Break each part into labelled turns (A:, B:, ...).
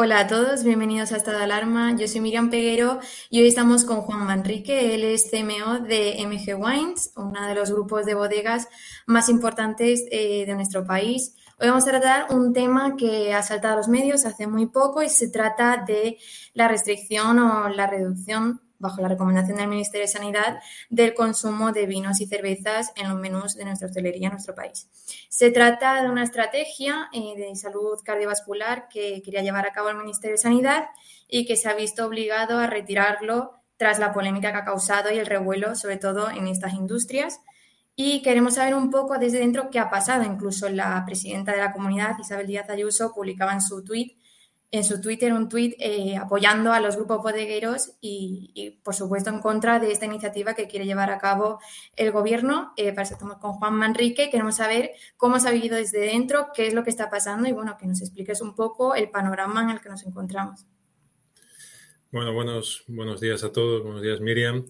A: Hola a todos, bienvenidos a Estado Alarma. Yo soy Miriam Peguero y hoy estamos con Juan Manrique. Él es CMO de MG Wines, uno de los grupos de bodegas más importantes eh, de nuestro país. Hoy vamos a tratar un tema que ha saltado a los medios hace muy poco y se trata de la restricción o la reducción bajo la recomendación del Ministerio de Sanidad, del consumo de vinos y cervezas en los menús de nuestra hostelería en nuestro país. Se trata de una estrategia eh, de salud cardiovascular que quería llevar a cabo el Ministerio de Sanidad y que se ha visto obligado a retirarlo tras la polémica que ha causado y el revuelo, sobre todo en estas industrias. Y queremos saber un poco desde dentro qué ha pasado. Incluso la presidenta de la comunidad, Isabel Díaz Ayuso, publicaba en su tuit en su Twitter un tuit eh, apoyando a los grupos bodegueros y, por supuesto, en contra de esta iniciativa que quiere llevar a cabo el gobierno. Eh, para eso estamos con Juan Manrique. Queremos saber cómo se ha vivido desde dentro, qué es lo que está pasando y, bueno, que nos expliques un poco el panorama en el que nos encontramos.
B: Bueno, buenos, buenos días a todos. Buenos días, Miriam.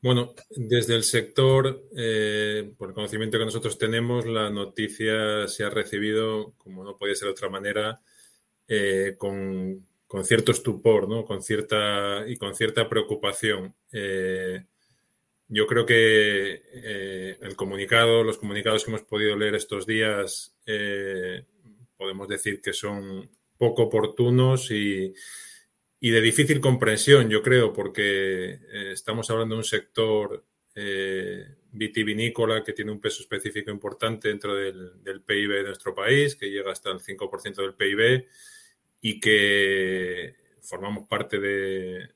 B: Bueno, desde el sector, eh, por el conocimiento que nosotros tenemos, la noticia se ha recibido, como no podía ser de otra manera, eh, con, cierto estupor ¿no? con cierta, y con cierta preocupación. Eh, yo creo que eh, el comunicado, los comunicados que hemos podido leer estos días, podemos decir que son poco oportunos y, de difícil comprensión, yo creo, porque estamos hablando de un sector vitivinícola que tiene un peso específico importante dentro del, del, PIB de nuestro país, que llega hasta el 5% del PIB y que formamos parte de,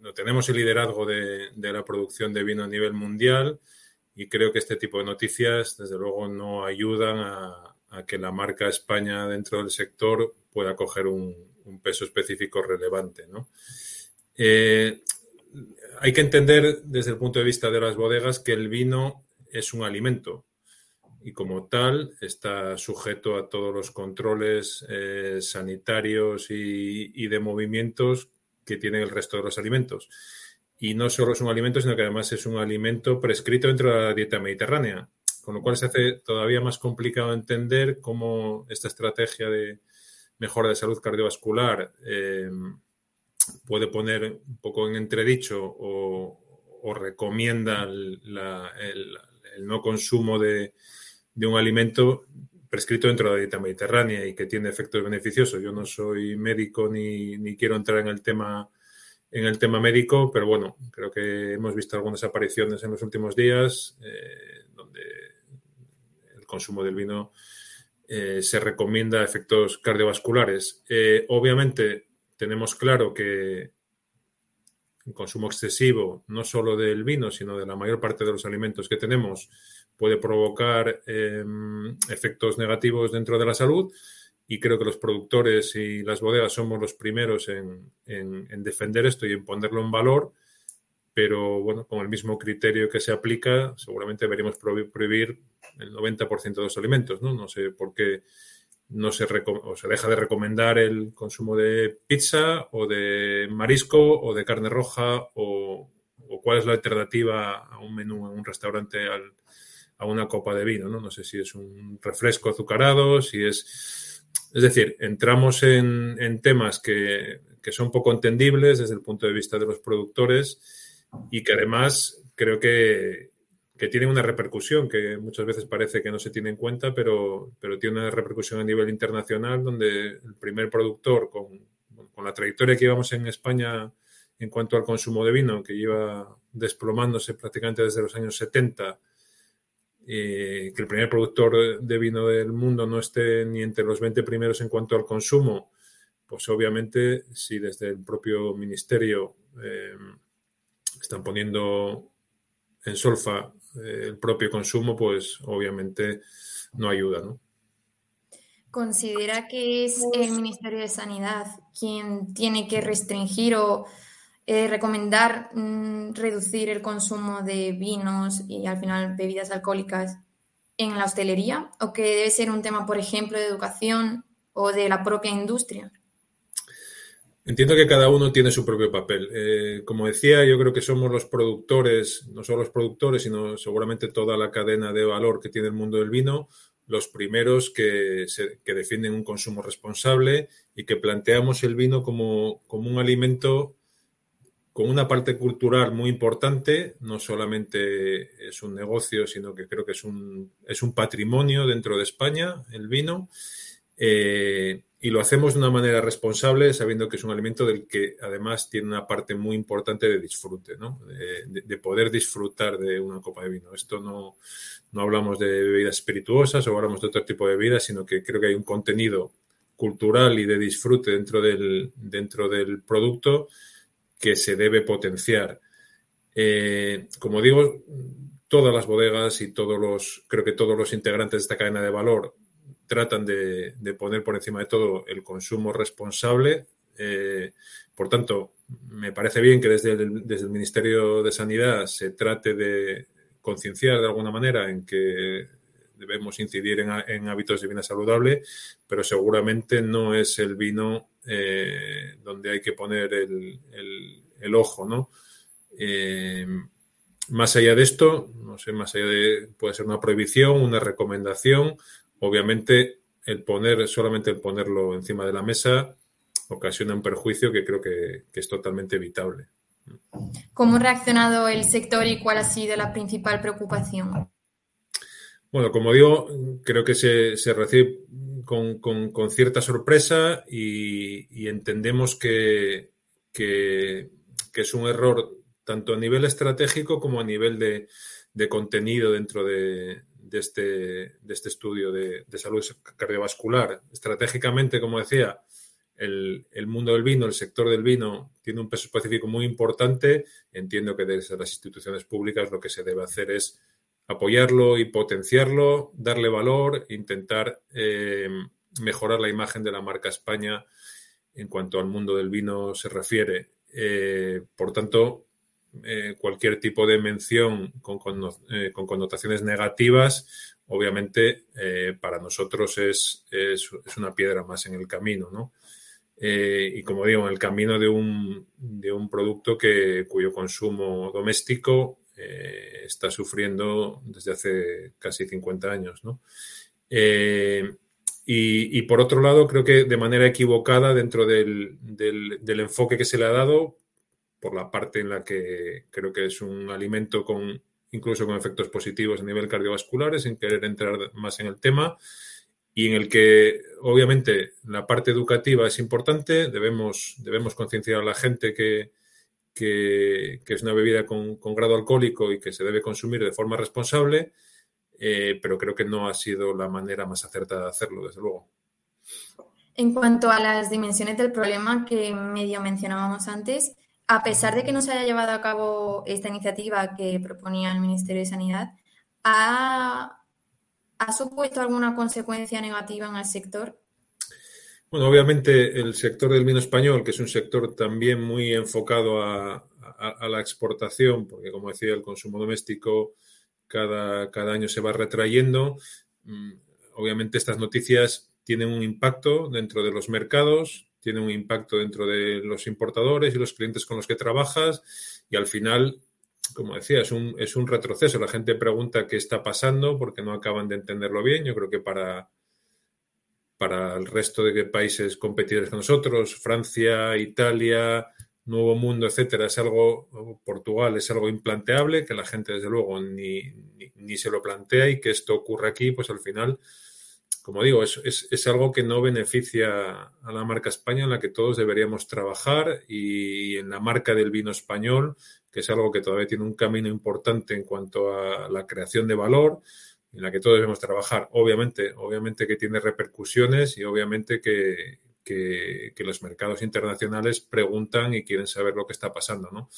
B: no tenemos el liderazgo de, la producción de vino a nivel mundial y creo que este tipo de noticias, desde luego, no ayudan a, que la marca España dentro del sector pueda coger un, peso específico relevante. Eh, hay que entender desde el punto de vista de las bodegas que el vino es un alimento y como tal está sujeto a todos los controles eh, sanitarios y, de movimientos que tiene el resto de los alimentos. Y no solo es un alimento, sino que además es un alimento prescrito dentro de la dieta mediterránea, con lo cual se hace todavía más complicado entender cómo esta estrategia de mejora de salud cardiovascular eh, puede poner un poco en entredicho o, recomienda el, no consumo de, un alimento prescrito dentro de la dieta mediterránea y que tiene efectos beneficiosos. Yo no soy médico ni, quiero entrar en el tema en el tema médico, pero bueno, creo que hemos visto algunas apariciones en los últimos días eh, donde el consumo del vino eh, se recomienda efectos cardiovasculares. Eh, obviamente, tenemos claro que el consumo excesivo, no solo del vino, sino de la mayor parte de los alimentos que tenemos, puede provocar em, efectos negativos dentro de la salud. Y creo que los productores y las bodegas somos los primeros en, en defender esto y en ponerlo en valor pero bueno, con el mismo criterio que se aplica, seguramente deberíamos prohibir el 90% de los alimentos, ¿no? Sé por qué no se, o se deja de recomendar el consumo de pizza o de marisco o de carne roja o, cuál es la alternativa a un menú en un restaurante a una copa de vino, ¿no? No sé si es un refresco azucarado, si es... Es decir, entramos en, temas que, que son poco entendibles desde el punto de vista de los productores y que además creo que, que tiene una repercusión que muchas veces parece que no se tiene en cuenta, pero, pero tiene una repercusión a nivel internacional donde el primer productor con, con la trayectoria que llevamos en España en cuanto al consumo de vino, que lleva desplomándose prácticamente desde los años 70, que el primer productor de vino del mundo no esté ni entre los 20 primeros en cuanto al consumo, pues obviamente si desde el propio ministerio eh, están poniendo en solfa eh, el propio consumo, pues obviamente no ayuda, ¿no?
A: ¿Considera que es el Ministerio de Sanidad quien tiene que restringir o eh, recomendar mm, reducir el consumo de vinos y al final bebidas alcohólicas en la hostelería? ¿O que debe ser un tema, por ejemplo, de educación o de la propia industria?
B: Entiendo que cada uno tiene su propio papel. Eh, como decía, yo creo que somos los productores, no solo los productores, sino seguramente toda la cadena de valor que tiene el mundo del vino, los primeros que, defienden un consumo responsable y que planteamos el vino como, como un alimento con una parte cultural muy importante, no solamente es un negocio, sino que creo que es un, es un patrimonio dentro de España, el vino. Eh, y lo hacemos de una manera responsable, sabiendo que es un alimento del que además tiene una parte muy importante de disfrute, ¿no? de, poder disfrutar de una copa de vino. Esto no, no hablamos de bebidas espirituosas o hablamos de otro tipo de bebidas, sino que creo que hay un contenido cultural y de disfrute dentro del, dentro del producto que se debe potenciar. Eh, como digo, todas las bodegas y todos los, creo que todos los integrantes de esta cadena de valor tratan de, poner por encima de todo el consumo responsable. Eh, por tanto, me parece bien que desde el, desde el Ministerio de Sanidad se trate de concienciar de alguna manera en que debemos incidir en, hábitos de vida saludable, pero seguramente no es el vino eh, donde hay que poner el, ojo, ¿no? Eh, más allá de esto, no sé, más allá de, puede ser una prohibición, una recomendación, Obviamente, el poner, solamente el ponerlo encima de la mesa ocasiona un perjuicio que creo que, es totalmente evitable.
A: ¿Cómo ha reaccionado el sector y cuál ha sido la principal preocupación?
B: Bueno, como digo, creo que se, recibe con, cierta sorpresa y, entendemos que, que, es un error tanto a nivel estratégico como a nivel de contenido dentro de, de este, de este estudio de, salud cardiovascular. Estratégicamente, como decía, el, mundo del vino, el sector del vino, tiene un peso específico muy importante. Entiendo que desde las instituciones públicas lo que se debe hacer es apoyarlo y potenciarlo, darle valor, intentar eh, mejorar la imagen de la marca España en cuanto al mundo del vino se refiere. Eh, por tanto, eh, cualquier tipo de mención con, eh, connotaciones negativas, obviamente para nosotros es, es, una piedra más en el camino, ¿no? y como digo, en el camino de un, de un producto que, cuyo consumo doméstico está sufriendo desde hace casi 50 años, ¿no? Y, por otro lado, creo que de manera equivocada dentro del, enfoque que se le ha dado, por la parte en la que creo que es un alimento con incluso con efectos positivos a nivel cardiovascular, sin querer entrar más en el tema, y en el que obviamente la parte educativa es importante, debemos, debemos concienciar a la gente que, que, es una bebida con, grado alcohólico y que se debe consumir de forma responsable, eh, pero creo que no ha sido la manera más acertada de hacerlo, desde luego.
A: En cuanto a las dimensiones del problema que medio mencionábamos antes, a pesar de que no se haya llevado a cabo esta iniciativa que proponía el Ministerio de Sanidad, ¿ha, ¿ha supuesto alguna consecuencia negativa en el sector?
B: Bueno, obviamente el sector del vino español, que es un sector también muy enfocado a, la exportación, porque como decía, el consumo doméstico cada, cada año se va retrayendo. Mm, obviamente estas noticias tienen un impacto dentro de los mercados, tienen un impacto dentro de los importadores y los clientes con los que trabajas y al final, como decía, es un, es un retroceso. La gente pregunta qué está pasando porque no acaban de entenderlo bien. Yo creo que para para el resto de países competidores con nosotros, Francia, Italia, Nuevo Mundo, etcétera, es algo, Portugal es algo implanteable, que la gente desde luego ni, ni, se lo plantea y que esto ocurra aquí, pues al final, como digo, es, es, algo que no beneficia a la marca España en la que todos deberíamos trabajar y en la marca del vino español, que es algo que todavía tiene un camino importante en cuanto a la creación de valor, en la que todos debemos trabajar. Obviamente, obviamente que tiene repercusiones y obviamente que, los mercados internacionales preguntan y quieren saber lo que está pasando, ¿no?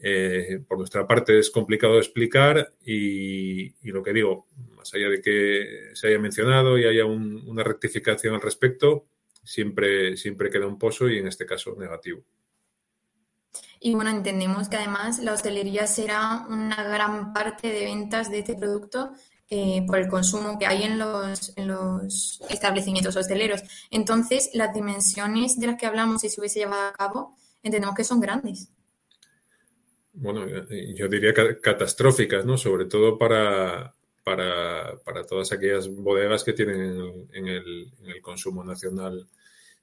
B: Eh, por nuestra parte es complicado explicar y, lo que digo, más allá de que se haya mencionado y haya una rectificación al respecto, siempre, siempre queda un pozo y en este caso negativo.
A: Y bueno, entendemos que además la hostelería será una gran parte de ventas de este producto eh, por el consumo que hay en los, en los establecimientos hosteleros. Entonces, las dimensiones de las que hablamos, si se hubiese llevado a cabo, entendemos que son grandes.
B: Bueno, yo diría catastróficas, ¿no? Sobre todo para, para, todas aquellas bodegas que tienen en el, consumo nacional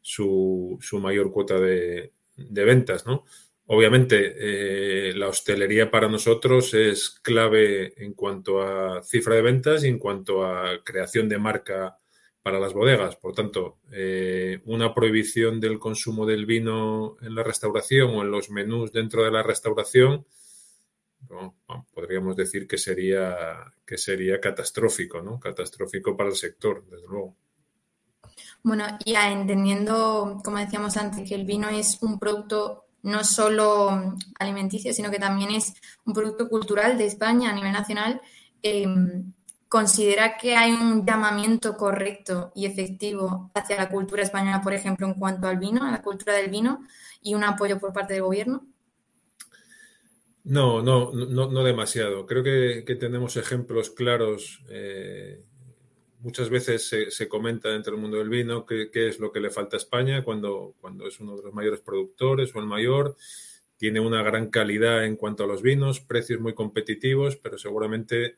B: su, su mayor cuota de ventas, ¿no? Obviamente, eh, la hostelería para nosotros es clave en cuanto a cifra de ventas y en cuanto a creación de marca para las bodegas. Por tanto, eh, una prohibición del consumo del vino en la restauración o en los menús dentro de la restauración, podríamos decir que sería, que sería catastrófico, ¿no? Catastrófico para el sector, desde luego.
A: Bueno, ya entendiendo, como decíamos antes, que el vino es un producto no solo alimenticio, sino que también es un producto cultural de España a nivel nacional, em, ¿considera que hay un llamamiento correcto y efectivo hacia la cultura española, por ejemplo, en cuanto al vino, a la cultura del vino, y un apoyo por parte del gobierno?
B: No, no, no, no demasiado. Creo que, tenemos ejemplos claros eh, muchas veces se, comenta dentro del mundo del vino qué, es lo que le falta a España cuando, cuando es uno de los mayores productores o el mayor. Tiene una gran calidad en cuanto a los vinos, precios muy competitivos, pero seguramente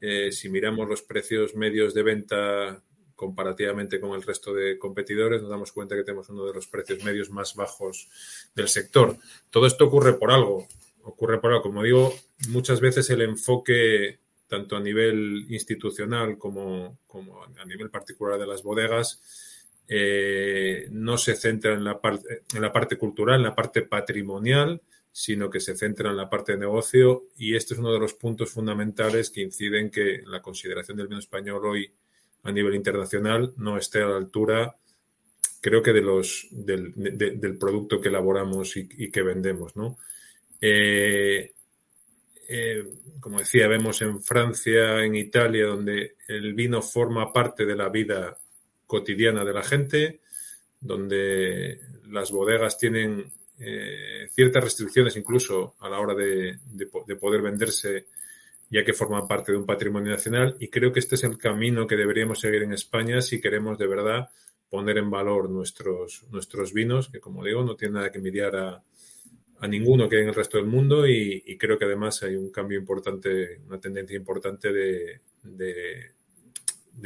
B: eh, si miramos los precios medios de venta comparativamente con el resto de competidores, nos damos cuenta que tenemos uno de los precios medios más bajos del sector. Todo esto ocurre por algo. Ocurre por algo. Como digo, muchas veces el enfoque tanto a nivel institucional como, a nivel particular de las bodegas, eh, no se centra en la, parte, en la parte cultural, en la parte patrimonial, sino que se centra en la parte de negocio y este es uno de los puntos fundamentales que inciden que la consideración del vino español hoy a nivel internacional no esté a la altura, creo que de los, del, producto que elaboramos y, que vendemos. ¿no? Eh, eh, como decía, vemos en Francia, en Italia, donde el vino forma parte de la vida cotidiana de la gente, donde las bodegas tienen eh, ciertas restricciones incluso a la hora de, poder venderse, ya que forma parte de un patrimonio nacional. Y creo que este es el camino que deberíamos seguir en España si queremos de verdad poner en valor nuestros, nuestros vinos, que como digo, no tiene nada que envidiar a, a ninguno que en el resto del mundo y, creo que además hay un cambio importante, una tendencia importante de,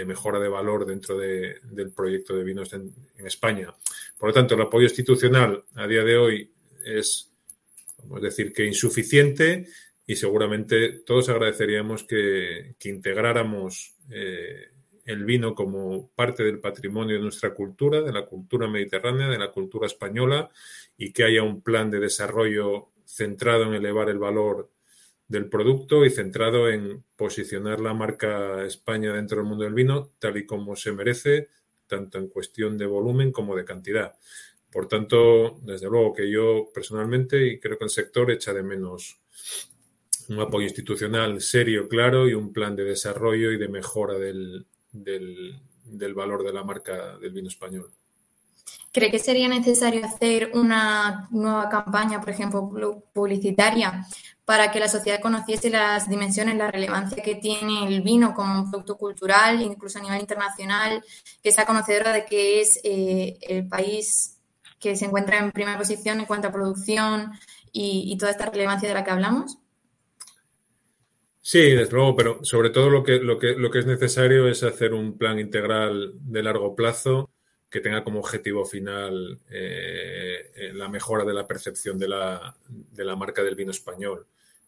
B: mejora de valor dentro del proyecto de vinos en, España. Por lo tanto, el apoyo institucional a día de hoy es, vamos a decir, que insuficiente y seguramente todos agradeceríamos que, integráramos eh, el vino como parte del patrimonio de nuestra cultura, de la cultura mediterránea, de la cultura española y que haya un plan de desarrollo centrado en elevar el valor del producto y centrado en posicionar la marca España dentro del mundo del vino tal y como se merece, tanto en cuestión de volumen como de cantidad. Por tanto, desde luego que yo personalmente y creo que el sector echa de menos un apoyo institucional serio, claro y un plan de desarrollo y de mejora del, del, valor de la marca del vino español.
A: ¿Cree que sería necesario hacer una nueva campaña, por ejemplo, publicitaria, para que la sociedad conociese las dimensiones, la relevancia que tiene el vino como un producto cultural, incluso a nivel internacional, que sea conocedora de que es eh, el país que se encuentra en primera posición en cuanto a producción y, toda esta relevancia de la que hablamos?
B: Sí, desde luego, pero sobre todo lo que, lo que, lo que es necesario es hacer un plan integral de largo plazo que tenga como objetivo final eh, la mejora de la percepción de la, de la, marca del vino español.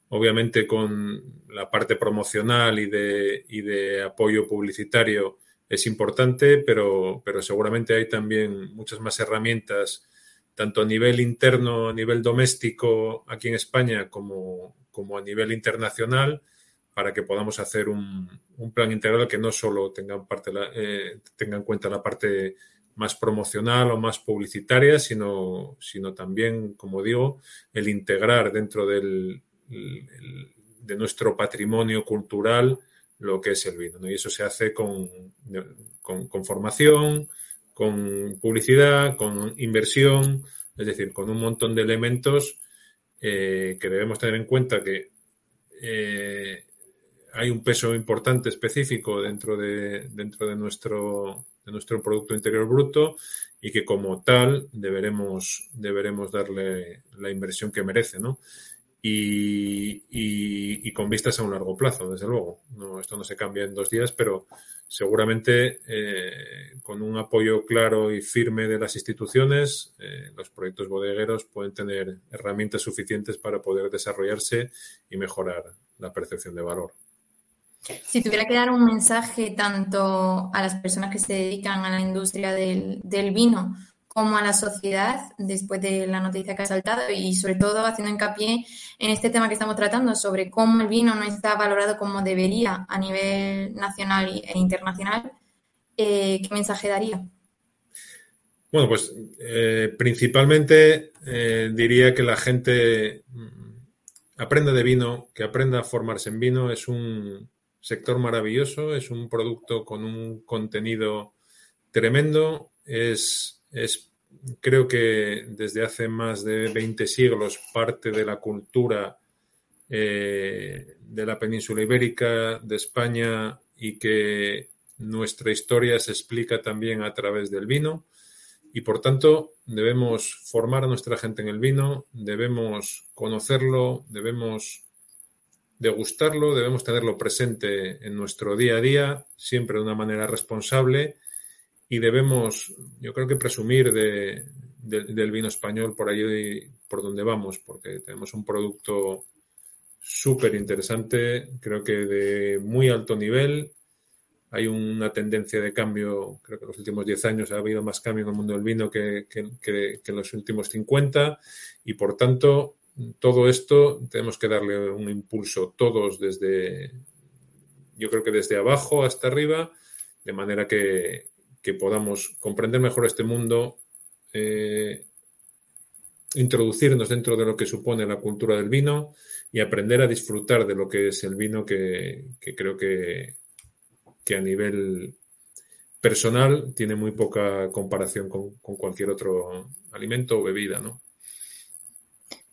B: Obviamente con la parte promocional y de, y de apoyo publicitario es importante, pero, pero, seguramente hay también muchas más herramientas, tanto a nivel interno, a nivel doméstico aquí en España, como, como a nivel internacional, para que podamos hacer un, un plan integral que no solo tenga, parte eh, tenga en cuenta la parte más promocional o más publicitaria, sino, sino también, como digo, el integrar dentro del, de nuestro patrimonio cultural lo que es el vino. Y eso se hace con, con, formación, con publicidad, con inversión, es decir, con un montón de elementos eh, que debemos tener en cuenta que eh, hay un peso importante específico dentro de, dentro de nuestro de nuestro Producto Interior Bruto y que como tal deberemos, deberemos darle la inversión que merece, ¿no? Y, con vistas a un largo plazo, desde luego. No, esto no se cambia en dos días, pero seguramente eh, con un apoyo claro y firme de las instituciones, eh, los proyectos bodegueros pueden tener herramientas suficientes para poder desarrollarse y mejorar la percepción de valor.
A: Si tuviera que dar un mensaje tanto a las personas que se dedican a la industria del, vino como a la sociedad después de la noticia que ha saltado y sobre todo haciendo hincapié en este tema que estamos tratando sobre cómo el vino no está valorado como debería a nivel nacional e internacional, eh, ¿qué mensaje daría?
B: Bueno, pues eh, principalmente eh, diría que la gente mm, aprenda de vino, que aprenda a formarse en vino. Es un, sector maravilloso, es un producto con un contenido tremendo, es, es creo que desde hace más de 20 siglos parte de la cultura eh, de la península ibérica, de España y que nuestra historia se explica también a través del vino. Y por tanto debemos formar a nuestra gente en el vino, debemos conocerlo, debemos degustarlo, debemos tenerlo presente en nuestro día a día, siempre de una manera responsable y debemos, yo creo que presumir de, del vino español por allí, por donde vamos, porque tenemos un producto súper interesante, creo que de muy alto nivel. Hay una tendencia de cambio, creo que en los últimos 10 años ha habido más cambio en el mundo del vino que, que, que en los últimos 50 y por tanto todo esto tenemos que darle un impulso todos desde, yo creo que desde abajo hasta arriba, de manera que, podamos comprender mejor este mundo, eh, introducirnos dentro de lo que supone la cultura del vino y aprender a disfrutar de lo que es el vino que, creo que, que, a nivel personal tiene muy poca comparación con cualquier otro alimento o bebida, ¿no?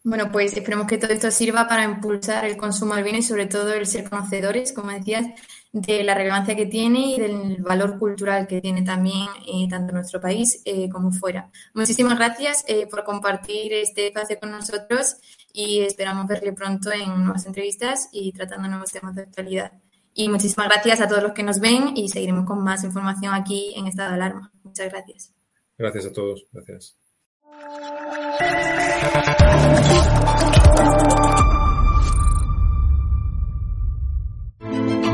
A: Bueno, pues esperemos que todo esto sirva para impulsar el consumo del vino y sobre todo el ser conocedores, como decías, de la relevancia que tiene y del valor cultural que tiene también eh, tanto en nuestro país eh, como fuera. Muchísimas gracias eh, por compartir este espacio con nosotros y esperamos verle pronto en nuevas entrevistas y tratando nuevos temas de actualidad. Y muchísimas gracias a todos los que nos ven y seguiremos con más información aquí en Estado de Alarma. Muchas gracias.
B: Gracias a todos. Gracias. フフフ。